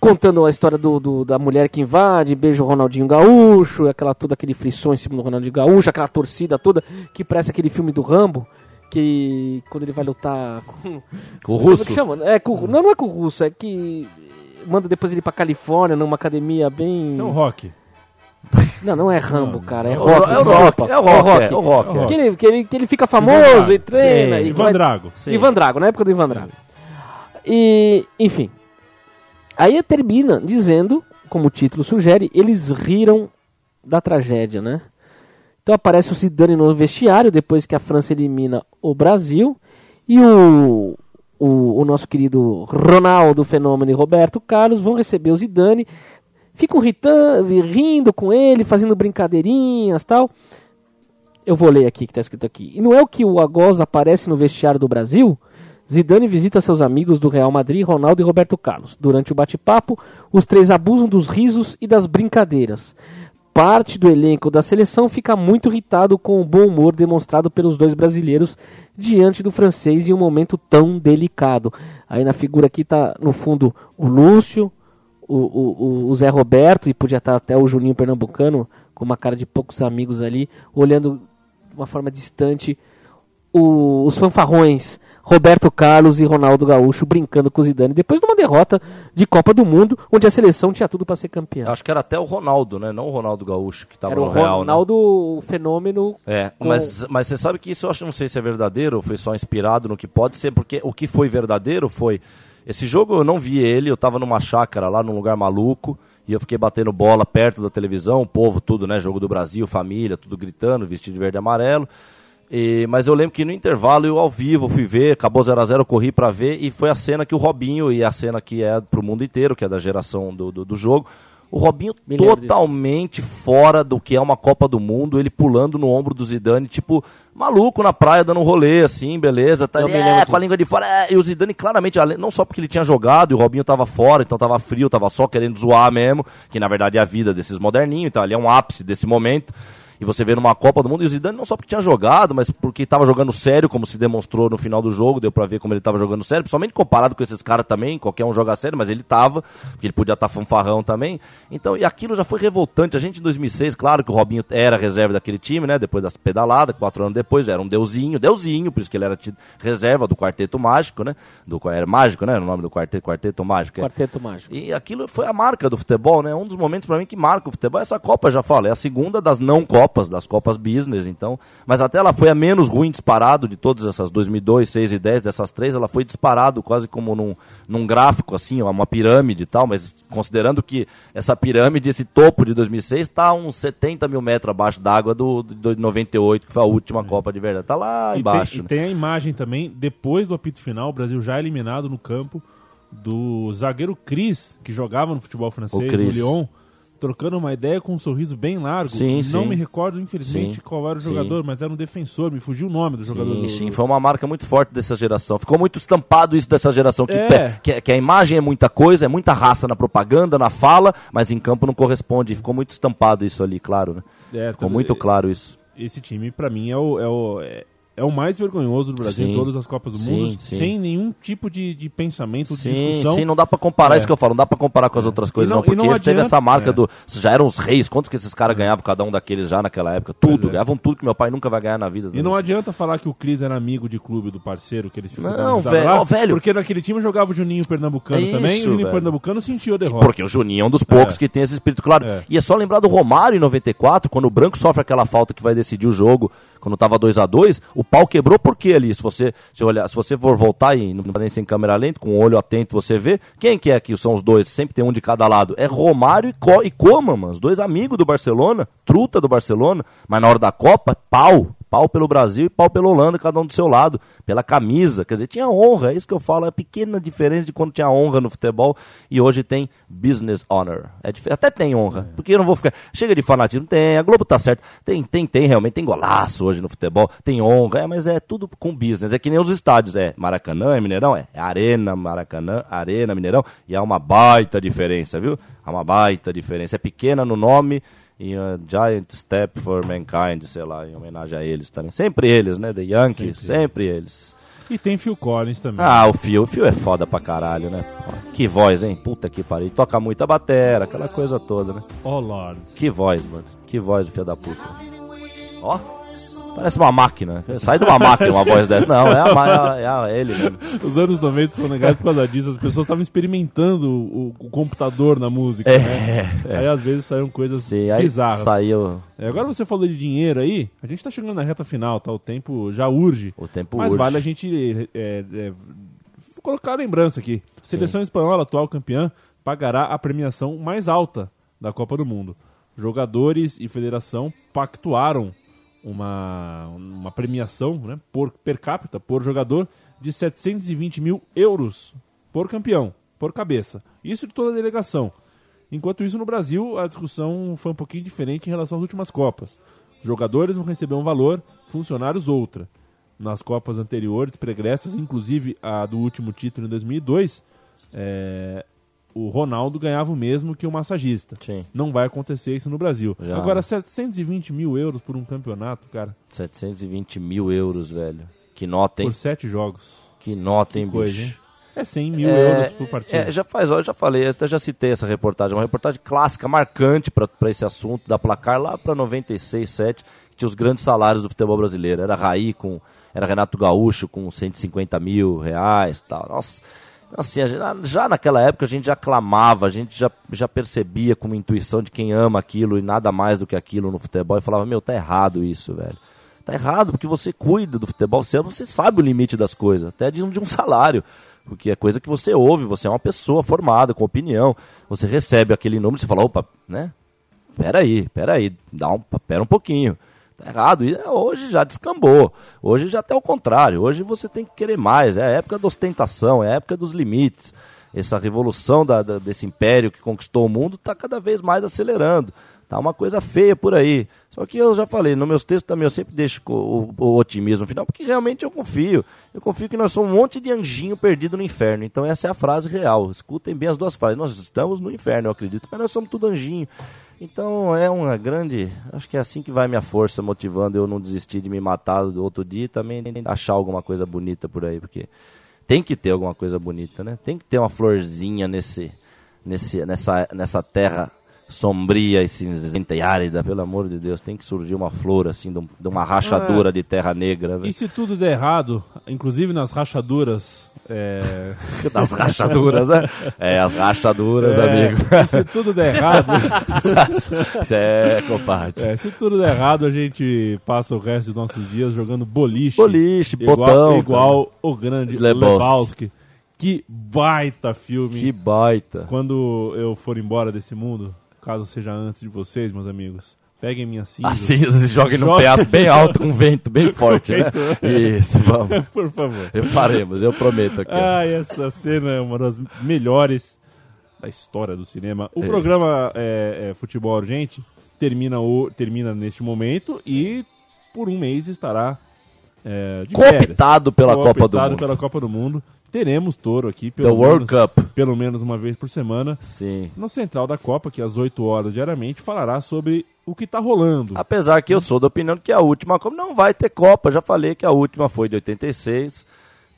contando a história do, do- da mulher que invade, beija o Ronaldinho Gaúcho, aquela toda aquele frisson em cima do Ronaldinho Gaúcho, aquela torcida toda que parece aquele filme do Rambo. Que quando ele vai lutar com. O Como russo. que chama? É, com, não, não é com o russo, é que manda depois ele pra Califórnia, numa academia bem. Isso é o rock. Não, não é Rambo, cara, é o- rock. é o desculpa. rock, é o rock, é o rock, é. Que, ele, que, ele, que ele fica Ivan famoso Drago. e treina. Sim, e Ivan vai- Drago. Sim. Ivan Drago, na época do Ivan Drago. E, enfim. Aí termina dizendo, como o título sugere, eles riram da tragédia, né? Então aparece o Zidane no vestiário, depois que a França elimina o Brasil. E o, o, o nosso querido Ronaldo Fenômeno e Roberto Carlos vão receber o Zidane. Ficam ritan- rindo com ele, fazendo brincadeirinhas tal. Eu vou ler aqui que está escrito aqui. E não é o que o Agos aparece no vestiário do Brasil? Zidane visita seus amigos do Real Madrid, Ronaldo e Roberto Carlos. Durante o bate-papo, os três abusam dos risos e das brincadeiras. Parte do elenco da seleção fica muito irritado com o bom humor demonstrado pelos dois brasileiros diante do francês em um momento tão delicado. Aí na figura aqui está no fundo o Lúcio, o, o- o- Zé Roberto e podia estar até o Juninho Pernambucano com uma cara de poucos amigos ali, olhando de uma forma distante o- os fanfarrões Roberto Carlos e Ronaldo Gaúcho brincando com o Zidane depois de uma derrota de Copa do Mundo, onde a seleção tinha tudo para ser campeã. Acho que era até o Ronaldo, né? Não o Ronaldo Gaúcho, que tava Era o no Real, né? Ronaldo o fenômeno. É, com- mas, mas você sabe que isso eu acho, não sei se é verdadeiro ou foi só inspirado no que pode ser, porque o que foi verdadeiro foi. Esse jogo eu não vi ele, eu tava numa chácara lá num lugar maluco, e eu fiquei batendo bola perto da televisão, o povo, tudo, né? Jogo do Brasil, família, tudo gritando, vestido de verde e amarelo. E- mas eu lembro que no intervalo eu ao vivo fui ver, acabou 0x0, eu corri pra ver, e foi a cena que o Robinho, e a cena que é pro mundo inteiro, que é da geração do, do, do jogo, o Robinho Me totalmente fora do que é uma Copa do Mundo, ele pulando no ombro do Zidane, tipo, maluco na praia, dando um rolê, assim, beleza, tá Eu ali, é, com a língua de fora, é, e o Zidane claramente, não só porque ele tinha jogado, e o Robinho tava fora, então tava frio, tava só querendo zoar mesmo, que na verdade é a vida desses moderninhos, então ali é um ápice desse momento, E você vê numa Copa do Mundo, e o Zidane não só porque tinha jogado, mas porque estava jogando sério, como se demonstrou no final do jogo, deu pra ver como ele estava jogando sério, principalmente comparado com esses caras também, qualquer um joga sério, mas ele tava, porque ele podia estar tá fanfarrão também. Então, e aquilo já foi revoltante. A gente em 2006, claro que o Robinho era reserva daquele time, né? Depois das pedaladas, quatro anos depois, era um deusinho, deusinho, por isso que ele era reserva do Quarteto Mágico, né? Do, era mágico, né? O nome do quarteto, quarteto Mágico. é. Quarteto Mágico. E aquilo foi a marca do futebol, né? Um dos momentos para mim que marca o futebol. Essa Copa, já falo, é a segunda das não Copas, das Copas Business, então. Mas até ela foi a menos ruim disparado de todas essas 2002, 6 e 10, dessas três, ela foi disparado quase como num, num gráfico, assim, uma pirâmide e tal, mas considerando que essa pirâmide, esse topo de 2006, está uns 70 mil metros abaixo d'água do, do, de 98, que foi a última Copa de verdade. Tá lá E embaixo. tem, e né? tem a imagem também, depois do apito final, o Brasil já eliminado no campo, do zagueiro Cris, que jogava no futebol francês, no. Lyon, trocando uma ideia com um sorriso bem largo. Sim, Não sim. me recordo, infelizmente, Sim, qual era o jogador, mas era um defensor, me fugiu o nome do jogador. Sim, do- sim, foi uma marca muito forte dessa geração. Ficou muito estampado isso dessa geração, que, É. que, que a imagem é muita coisa, é muita raça na propaganda, na fala, mas em campo não corresponde. Ficou muito estampado isso ali, claro. Né? É, Ficou muito claro isso. Esse time, pra mim, é o, é o, é, é o mais vergonhoso do Brasil Sim. em todas as Copas do Sim, Mundo, sim. sem nenhum tipo de, de pensamento, de Sim, discussão. sim, não dá pra comparar É. isso que eu falo, não dá pra comparar com as outras coisas, não- não, porque não esse teve adianta- essa marca é. do. Já eram os reis, quantos que esses caras ganhavam, cada um daqueles já naquela época? Tudo, é. ganhavam tudo que meu pai nunca vai ganhar na vida. E não adianta falar que o Cris era amigo de clube do parceiro, que eles ficam Não, velho, lá, ó, velho. Porque naquele time jogava o Juninho Pernambucano É também, e isso, o Juninho velho. Pernambucano sentiu a derrota. Porque o Juninho é um dos poucos É. que tem esse espírito claro. É. E é só lembrar do Romário em 94, quando o Branco sofre aquela falta que vai decidir o jogo, quando tava 2 a 2 o pau quebrou por quê ali? Se você, se olhar, se você for voltar e não nem sem câmera lenta, com o olho atento você vê, quem que é que são os dois? Sempre tem um de cada lado. É Romário e, Co e Coman, mano, os dois amigos do Barcelona, truta do Barcelona, mas na hora da Copa, pau. Pau pelo Brasil e pau pela Holanda, cada um do seu lado, pela camisa. Quer dizer, tinha honra, é isso que eu falo, é a pequena diferença de quando tinha honra no futebol e hoje tem business honor. É até tem honra, porque eu não vou ficar. Chega de fanatismo, tem, a Globo tá certo. Tem, tem, tem, realmente, tem golaço hoje no futebol, tem honra, é, mas é tudo com business. É que nem os estádios, é Maracanã, é Mineirão, é, é Arena, Maracanã, Arena, Mineirão, e há uma baita diferença, viu? Há uma baita diferença. É pequena no nome e a Giant Step for Mankind, sei lá, em homenagem a eles também. Sempre eles, né? The Yankees, sempre, eles. E tem Phil Collins também. Ah, o Fio, o Fio é foda pra caralho, né? Que voz, hein? Puta que pariu. Toca muita batera, aquela coisa toda, né? Oh, Lord. Que voz, mano. Que voz filho da puta. Ó. Parece uma máquina. Sai de uma máquina uma voz dessa. Não, é, a, é, a- é ele mesmo. Os anos 90 são legais por causa disso. As pessoas estavam experimentando o, o computador na música, É, né? Aí às vezes saíram coisas Sim, bizarras. saiu. É, agora você falou de dinheiro aí, a gente tá chegando na reta final, tá? O tempo já urge. O tempo Mas urge. vale a gente é, é, colocar a lembrança aqui. Seleção espanhola, atual campeã, pagará a premiação mais alta da Copa do Mundo. Jogadores e federação pactuaram uma, uma premiação né, por per capita, por jogador, de 720 mil euros por campeão, por cabeça. Isso de toda a delegação. Enquanto isso, no Brasil, a discussão foi um pouquinho diferente em relação às últimas Copas. Jogadores vão receber um valor, funcionários outra. Nas Copas anteriores, pregressas, inclusive a do último título em 2002, é, o Ronaldo ganhava o mesmo que o massagista. Sim. Não vai acontecer isso no Brasil. Já. Agora, 720 mil euros por um campeonato, cara, 720 mil euros, velho. Que nota, hein? por sete jogos. Que nota, hein, coisa, bicho? hein? É 100 mil É, euros por partida. É, já faz, eu já falei, até já citei essa reportagem, uma reportagem clássica, marcante para esse assunto da placar lá para 96, 7, que tinha os grandes salários do futebol brasileiro. Era Raí com, era Renato Gaúcho com 150 mil reais, tal. Nossa, assim, a gente- já naquela época a gente já clamava, a gente já, já percebia como intuição de quem ama aquilo e nada mais do que aquilo no futebol e falava, meu, tá errado isso, velho. Tá errado, porque você cuida do futebol, você, você sabe o limite das coisas, até de um, de um salário. Porque é coisa que você ouve, você é uma pessoa formada, com opinião. Você recebe aquele número você fala, opa, né? Peraí, peraí, dá um, pera um pouquinho. Tá errado. E hoje já descambou. Hoje já até o contrário. Hoje você tem que querer mais. É a época da ostentação, é a época dos limites. Essa revolução da- da- desse império que conquistou o mundo está cada vez mais acelerando. Tá uma coisa feia por aí. Só que eu já falei, nos meus textos também eu sempre deixo o, o, o otimismo final, porque realmente eu confio. Eu confio que nós somos um monte de anjinho perdido no inferno. Então essa é a frase real. Escutem bem as duas frases. Nós estamos no inferno, eu acredito, mas nós somos tudo anjinho. Então é uma grande. Acho que é assim que vai minha força motivando eu não desistir de me matar do outro dia e também achar alguma coisa bonita por aí, porque tem que ter alguma coisa bonita, né? Tem que ter uma florzinha nesse, nesse, nessa, nessa terra sombria e cinzenta e árida, pelo amor de Deus, tem que surgir uma flor assim, de, um- uma rachadura É. de terra negra, E velho. se tudo der errado, inclusive nas rachaduras. É, das rachaduras, né? É, as rachaduras, é, amigo. e se tudo der errado. Isso é, compadre. É, se tudo der errado, a gente passa o resto dos nossos dias jogando boliche. Boliche, igual, botão, Igual o grande Lebowski. Lebowski. Que baita filme. Que baita. Quando eu for embora desse mundo, caso seja antes de vocês, meus amigos, peguem minhas cinzas. Assim, você joga num Joga- penhasco bem alto, com vento bem forte, né? Isso, vamos. Por favor. Faremos, eu prometo aqui. Ah, essa cena é uma das melhores da história do cinema. O É. programa é, é, Futebol Urgente termina, o, termina neste momento e por um mês estará é, de. Cooptado pela Copa do Cooptado Mundo. pela Copa do Mundo. Teremos Toro aqui pelo The World menos, Cup. pelo menos uma vez por semana. Sim. No Central da Copa, que às 8 horas diariamente falará sobre o que está rolando. Apesar que eu sou da opinião que a última Copa não vai ter Copa. Já falei que a última foi de 86.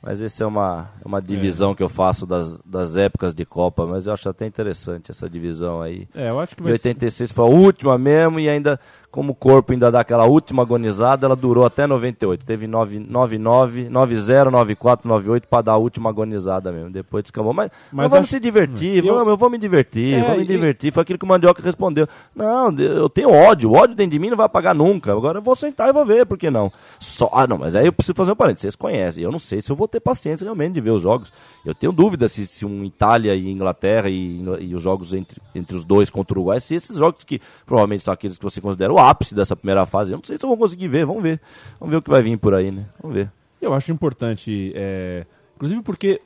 Mas essa é uma, é uma divisão que eu faço das, das épocas de Copa. Mas eu acho até interessante essa divisão aí. É, eu acho que vai ser. 86 foi a última mesmo e ainda, como o corpo ainda dá aquela última agonizada, ela durou até 98. Teve 9, 99, 90, 94, 98 para dar a última agonizada mesmo. Depois descambou. Mas, Mas vamos acho- se divertir, Eu- vamos, eu vou me divertir, É, vou me e- divertir. Foi aquilo que o Mandioca respondeu. Não, eu tenho ódio, o ódio dentro de mim não vai apagar nunca. Agora eu vou sentar e vou ver, por que não? Só, ah, não, mas aí eu preciso fazer um parênteses. Vocês conhecem, eu não sei se eu vou ter paciência realmente de ver os jogos. Eu tenho dúvida se, se um Itália e Inglaterra e, e os jogos entre, entre os dois contra o Uruguai, se esses jogos que provavelmente são aqueles que você considera o ápice dessa primeira fase, eu não sei se eu vou conseguir ver, vamos ver. Vamos ver o que vai vir por aí, né? Vamos ver. Eu acho importante, é, inclusive porque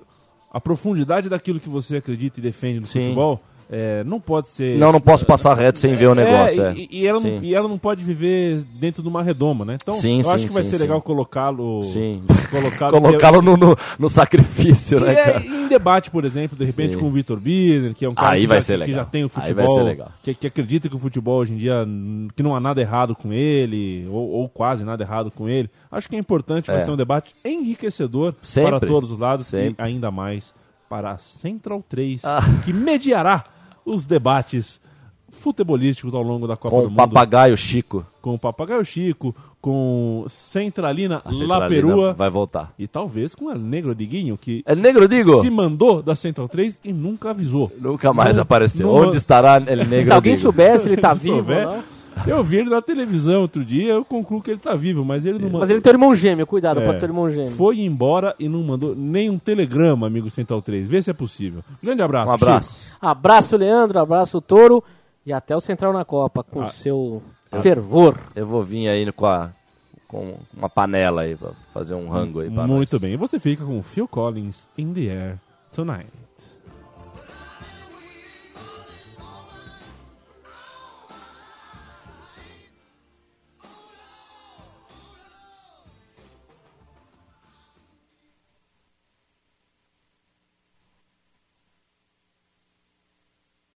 a profundidade daquilo que você acredita e defende no Sim. futebol é, não pode ser. Não, não posso passar reto sem ver o negócio, é. E, e ela não, e ela não pode viver dentro de uma redoma, né? Então, Sim, eu acho sim, que vai sim, ser legal colocá-lo. Sim. Colocá-lo Colocá-lo no, no, no sacrifício, né, é, cara? em debate, por exemplo, de repente com o Vitor Birner, que é um cara Aí que, vai já, ser que legal. já tem o futebol. Que, que acredita que o futebol hoje em dia, que não há nada errado com ele, ou, ou quase nada errado com ele. Acho que é importante, vai É. ser um debate enriquecedor Sempre. para todos os lados Sempre. e ainda mais para a Central 3, Ah. que mediará os debates futebolísticos ao longo da Copa Com do o Mundo. papagaio Chico. Com o Papagaio Chico, com Centralina, A La Centralina Perua vai voltar. e talvez com o Negro Diguinho, que É negro, digo? se mandou da Central 3 e nunca avisou. Nunca mais Não- apareceu. não- Onde estará ele negro? Se alguém digo? soubesse se ele tá Se vivo souber, ou não. Eu vi ele na televisão outro dia, eu concluo que ele tá vivo, mas ele não Mas ele tem um irmão gêmeo, cuidado, É. pode ser irmão gêmeo. Foi embora e não mandou nenhum telegrama, amigo Central 3. Vê se é possível. Grande abraço. Um abraço. Abraço, Leandro, abraço, Toro. E até o Central na Copa, com Ah. seu fervor. Eu vou vir aí com, a, com uma panela aí pra fazer um rango aí Chico. pra Muito nós. bem. E você fica com Phil Collins in the air tonight.